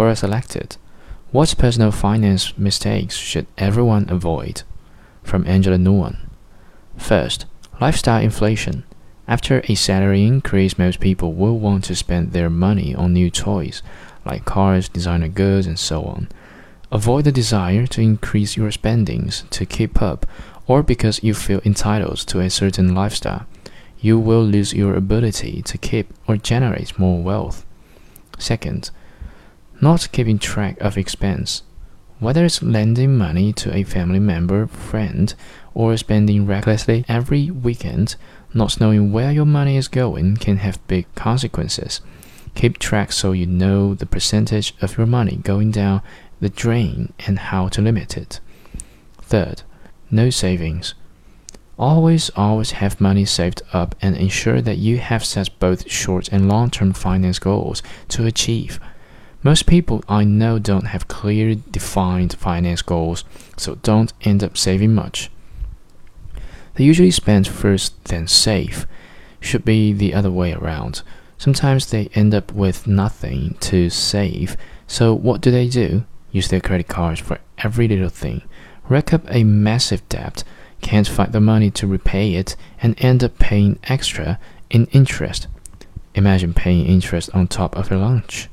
Burr selected. What personal finance mistakes should everyone avoid? From Angela Nguyen. First, lifestyle inflation. After a salary increase, most people will want to spend their money on new toys, like cars, designer goods, and so on. Avoid the desire to increase your spendings to keep up or because you feel entitled to a certain lifestyle. You will lose your ability to keep or generate more wealth. Second, not keeping track of expense. Whether it's lending money to a family member, friend, or spending recklessly every weekend, not knowing where your money is going can have big consequences. Keep track so you know the percentage of your money going down the drain and how to limit it. Third, no savings. Always, always have money saved up and ensure that you have set both short and long term finance goals to achieve. Most people I know don't have clear defined finance goals, so don't end up saving much. They usually spend first, then save. Should be the other way around. Sometimes they end up with nothing to save, so what do they do? Use their credit cards for every little thing, rack up a massive debt, can't find the money to repay it, and end up paying extra in interest. Imagine paying interest on top of your lunch.